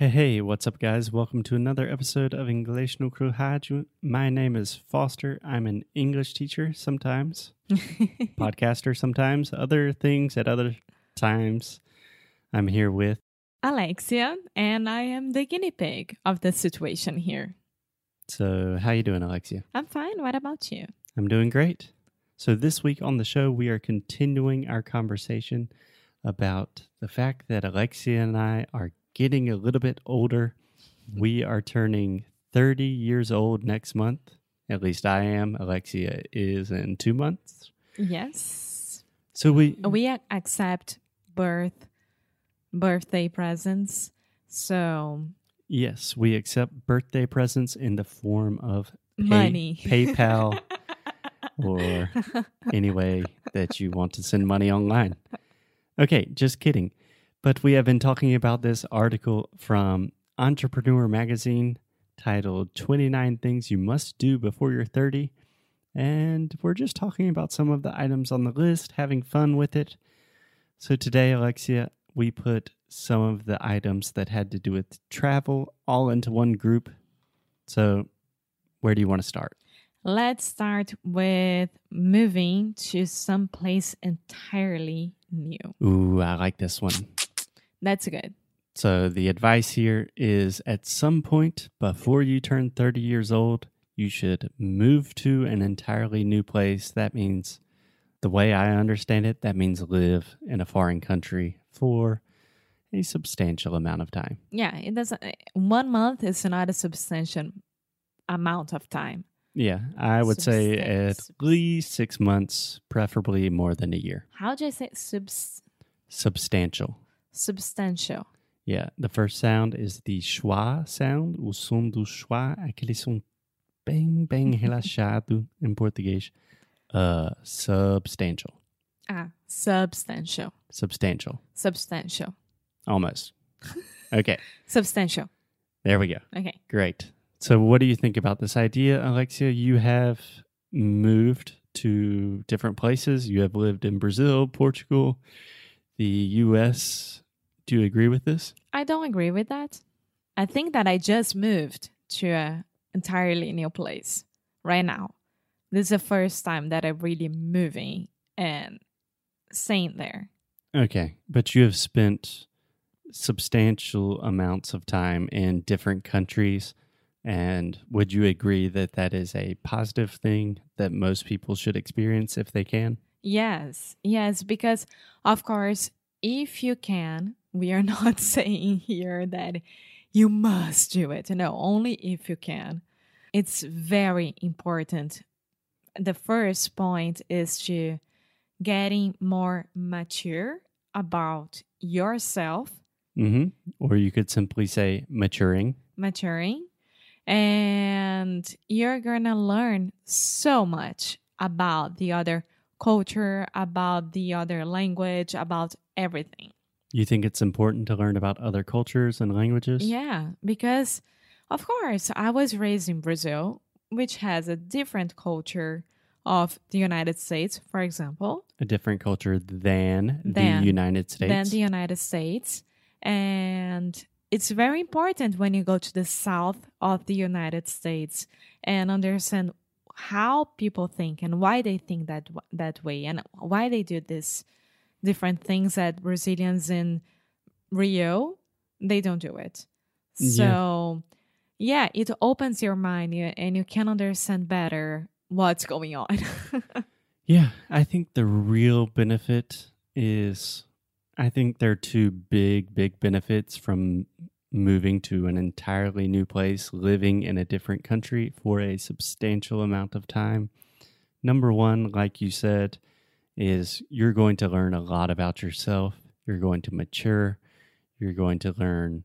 Hey, hey, what's up, guys? Welcome to another episode of English no Crew Rádio. My name is Foster. I'm an English teacher sometimes, podcaster sometimes, other things at other times. I'm here with Alexia, and I am the guinea pig of the situation here. So, how you doing, Alexia? I'm fine. What about you? I'm doing great. So, this week on the show, we are continuing our conversation about the fact that Alexia and I are getting a little bit older. Mm-hmm. We are turning 30 years old next month. At least I am. Alexia is in two months. Yes. So we We accept birth birthday presents. So yes, we accept birthday presents in the form of pay- money. PayPal, or any way that you want to send money online. Okay, just kidding. But we have been talking about this article from Entrepreneur Magazine titled 29 Things You Must Do Before You're 30. And we're just talking about some of the items on the list, having fun with it. So today, Alexia, we put some of the items that had to do with travel all into one group. So, where do you want to start? Let's start with moving to some place entirely new. Ooh, I like this one. That's good. So, the advice here is at some point before you turn 30 years old, you should move to an entirely new place. That means, the way I understand it, that means live in a foreign country for a substantial amount of time. Yeah, it doesn't eh, one month is not a substantial amount of time. Yeah, I would say at least six months, preferably more than a year. How do I say subs- Substantial. Substantial? Yeah, the first sound is the schwa sound, o som do schwa, aquele som bem, bem relaxado em português. Uh, substantial. Ah, substantial. Substantial. Substantial. Almost. Okay, Substantial. there we go. Okay. Great. So, what do you think about this idea, Alexia? You have moved to different places. You have lived in Brazil, Portugal, the US. Do you agree with this? I don't agree with that. I think that I just moved to a entirely new place right now. This is the first time that I'm really moving and staying there. Okay, but you have spent substantial amounts of time in different countries. And would you agree that that is a positive thing that most people should experience if they can? Yes, yes, because of course, if you can, we are not saying here that you must do it. No, only if you can. It's very important. The first point is to getting more mature about yourself, hmm Or you could simply say maturing. maturing, and you're gonna learn so much about the other culture, about the other language, about everything. You think it's important to learn about other cultures and languages? Yeah, because of course, I was raised in Brazil, which has a different culture of the United States, for example, A different culture than, Than- the United States. than the United States. And it's very important when you go to the south of the United States and understand how people think and why they think that that way and why they do this different things that Brazilians in Rio they don't do it. So yeah, it opens your mind and you can understand better what's going on. Yeah, I think the real benefit is I think there are two big, big benefits from moving to an entirely new place, living in a different country for a substantial amount of time. Number one, like you said, is you're going to learn a lot about yourself. You're going to mature. You're going to learn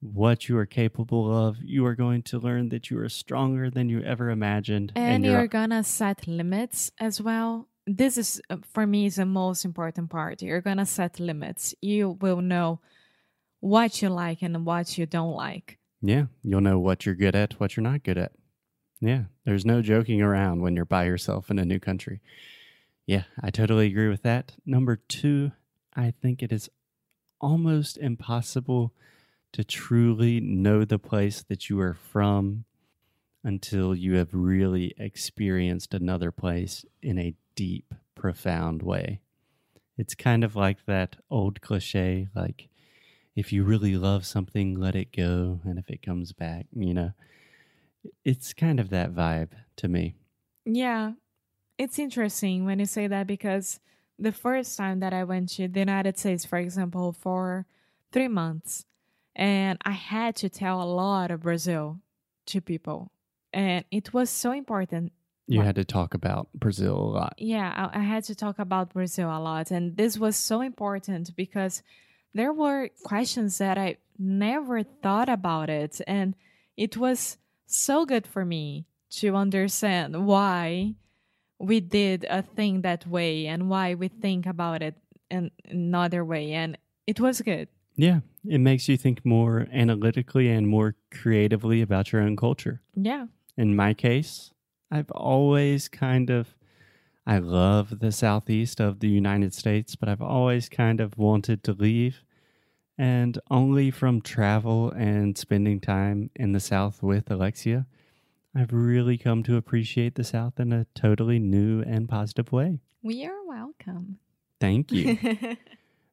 what you are capable of. You are going to learn that you are stronger than you ever imagined. and you're you're gonna set limits as well this is uh, for me is the most important part you're gonna set limits you will know what you like and what you don't like Yeah, you'll know what you're good at, what you're not good at. Yeah, there's no joking around when you're by yourself in a new country. Yeah, I totally agree with that. Number two, I think it is almost impossible to truly know the place that you are from until you have really experienced another place in a deep, profound way. It's kind of like that old cliche like, if you really love something, let it go. And if it comes back, you know, it's kind of that vibe to me. Yeah. It's interesting when you say that because the first time that I went to the United States, for example, for three months, and I had to tell a lot of Brazil to people. And it was so important. You had to talk about Brazil a lot. Yeah, I, I had to talk about Brazil a lot. And this was so important because there were questions that I never thought about it. And it was so good for me to understand why we did a thing that way and why we think about it in another way. And it was good. Yeah, it makes you think more analytically and more creatively about your own culture. Yeah. In my case, I've always kind of, I love the southeast of the United States, but I've always kind of wanted to leave. And only from travel and spending time in the South with Alexia, I've really come to appreciate the South in a totally new and positive way. We are welcome. Thank you.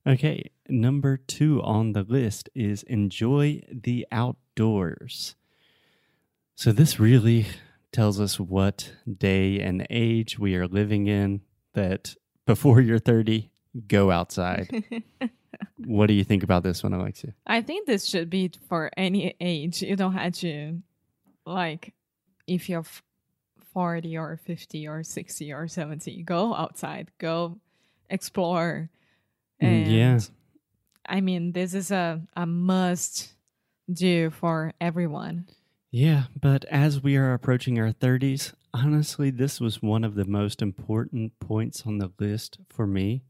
Okay, number two on the list is enjoy the outdoors. So, this really tells us what day and age we are living in. That before you're 30, go outside. what do you think about this one, Alexia? I think this should be for any age. You don't have to, like, if you're 40 or 50 or 60 or 70, go outside, go explore. Mm, yeah. I mean, this is a, a must do for everyone. Yeah, but as we are approaching our 30s, honestly, this was one of the most important points on the list for me.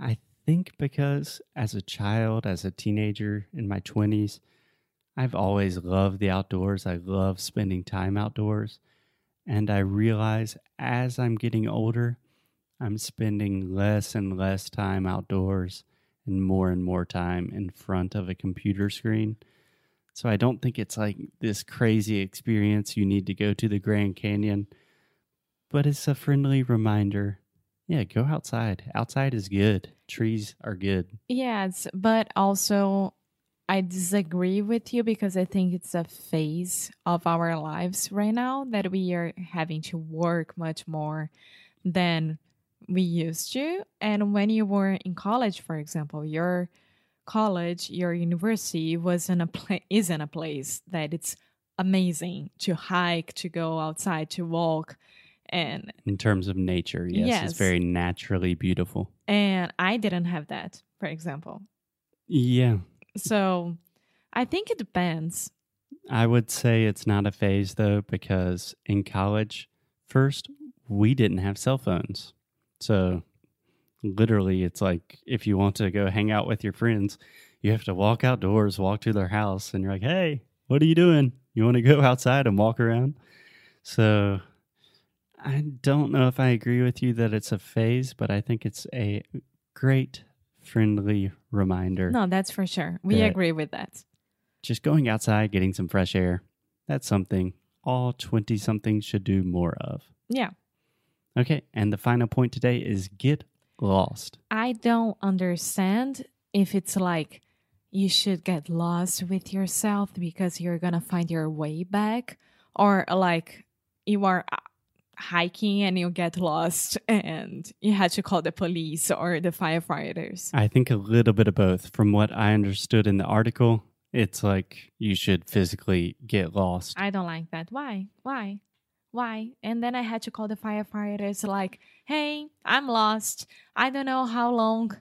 I think because as a child, as a teenager in my 20s, I've always loved the outdoors. I love spending time outdoors. And I realize as I'm getting older, I'm spending less and less time outdoors and more and more time in front of a computer screen. So I don't think it's like this crazy experience you need to go to the Grand Canyon, but it's a friendly reminder. Yeah, go outside. Outside is good. Trees are good. Yes, but also I disagree with you because I think it's a phase of our lives right now that we are having to work much more than we used to. And when you were in college, for example, your college, your university wasn't a pla- isn't a place that it's amazing to hike, to go outside, to walk, and In terms of nature, yes, Yes. it's very naturally beautiful. and I didn't have that, for example. Yeah, So I think it depends. I would say it's not a phase though, because in college, first, we didn't have cell phones. So literally, it's like if you want to go hang out with your friends, you have to walk outdoors, walk to their house, and you're like, hey, what are you doing? You want to go outside and walk around? So I don't know if I agree with you that it's a phase, but I think it's a great, friendly reminder. No, that's for sure. We That- agree with that. just going outside, getting some fresh air, that's something all 20 somethings should do more of. Yeah. Okay, and the final point today is get lost. I don't understand if it's like you should get lost with yourself because you're going to find your way back or like you are hiking and you get lost and you had to call the police or the firefighters. I think a little bit of both. From what I understood in the article, it's like you should physically get lost. I don't like that. Why? Why? Why? And then I had to call the firefighters like, "Hey, I'm lost. I don't know how long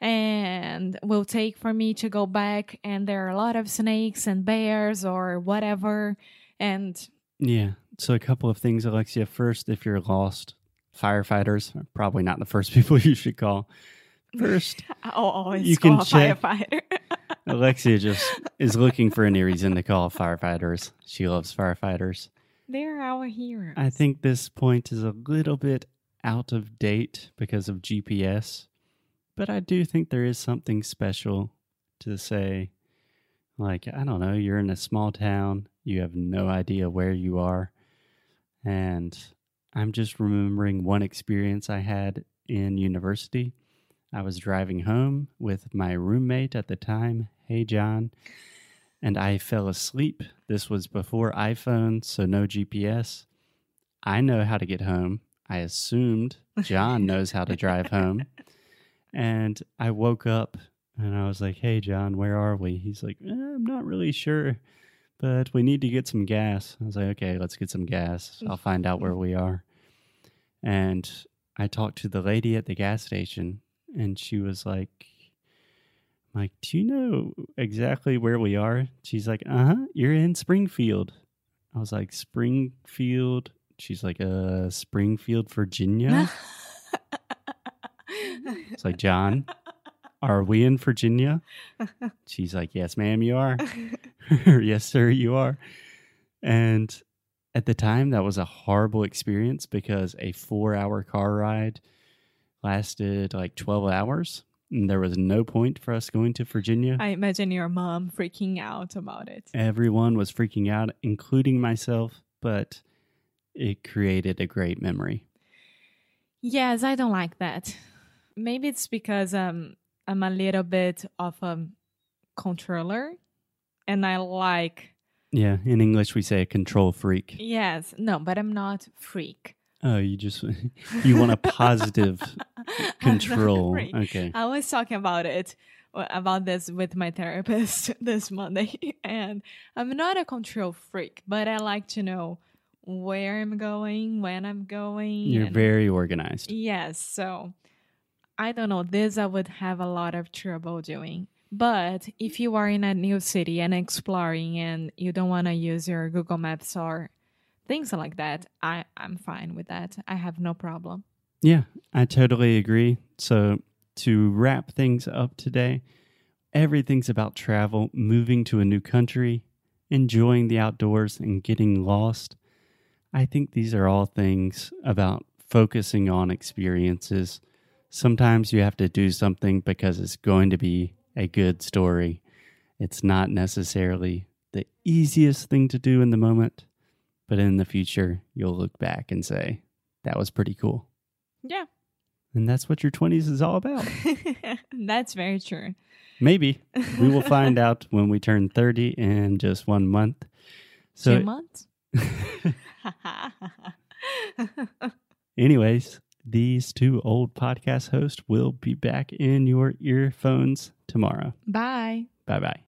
and will take for me to go back and there are a lot of snakes and bears or whatever." And yeah. So, a couple of things, Alexia. First, if you're lost, firefighters are probably not the first people you should call. First, I'll always You call can a check- firefighter. Alexia just is looking for any reason to call firefighters. She loves firefighters. They're our heroes. I think this point is a little bit out of date because of GPS, but I do think there is something special to say, Like, I don't know, you're in a small town, you have no idea where you are. And I'm just remembering one experience I had in university. I was driving home with my roommate at the time. Hey, John. And I fell asleep. This was before iPhone, so no GPS. I know how to get home. I assumed John knows how to drive home. And I woke up and I was like, hey, John, where are we? He's like, eh, I'm not really sure, but we need to get some gas. I was like, okay, let's get some gas. I'll find out where we are. And I talked to the lady at the gas station, and she was like, I'm like, do you know exactly where we are? She's like, uh huh, you're in Springfield. I was like, Springfield. She's like, uh, Springfield, Virginia. It's like, John, are we in Virginia? She's like, Yes, ma'am, you are. yes, sir, you are. And at the time, that was a horrible experience because a four hour car ride lasted like 12 hours. And there was no point for us going to Virginia. I imagine your mom freaking out about it. Everyone was freaking out, including myself, but it created a great memory. Yes, I don't like that. Maybe it's because um I'm a little bit of a controller and I like Yeah, in English, we say a control freak. yes, no, but I'm not freak. Oh, you just, you want a positive control. Okay. I was talking about it uh, about this with my therapist this Monday and I'm not a control freak, but I like to know where I'm going, when I'm going. You're very organized. Yes, so I don't know. This I would have a lot of trouble doing. But if you are in a new city and exploring and you don't want to use your Google Maps or things like that, I, I'm fine with that. I have no problem. Yeah, I totally agree. So, to wrap things up today, everything's about travel, moving to a new country, enjoying the outdoors, and getting lost. I think these are all things about focusing on experiences. Sometimes you have to do something because it's going to be a good story. It's not necessarily the easiest thing to do in the moment, but in the future, you'll look back and say, that was pretty cool. Yeah, And that's what your 20s is all about. that's very true. Maybe. We will find out when we turn 30 in just one month. Two So, months? anyways, these two old podcast hosts will be back in your earphones tomorrow. Bye. Bye bye.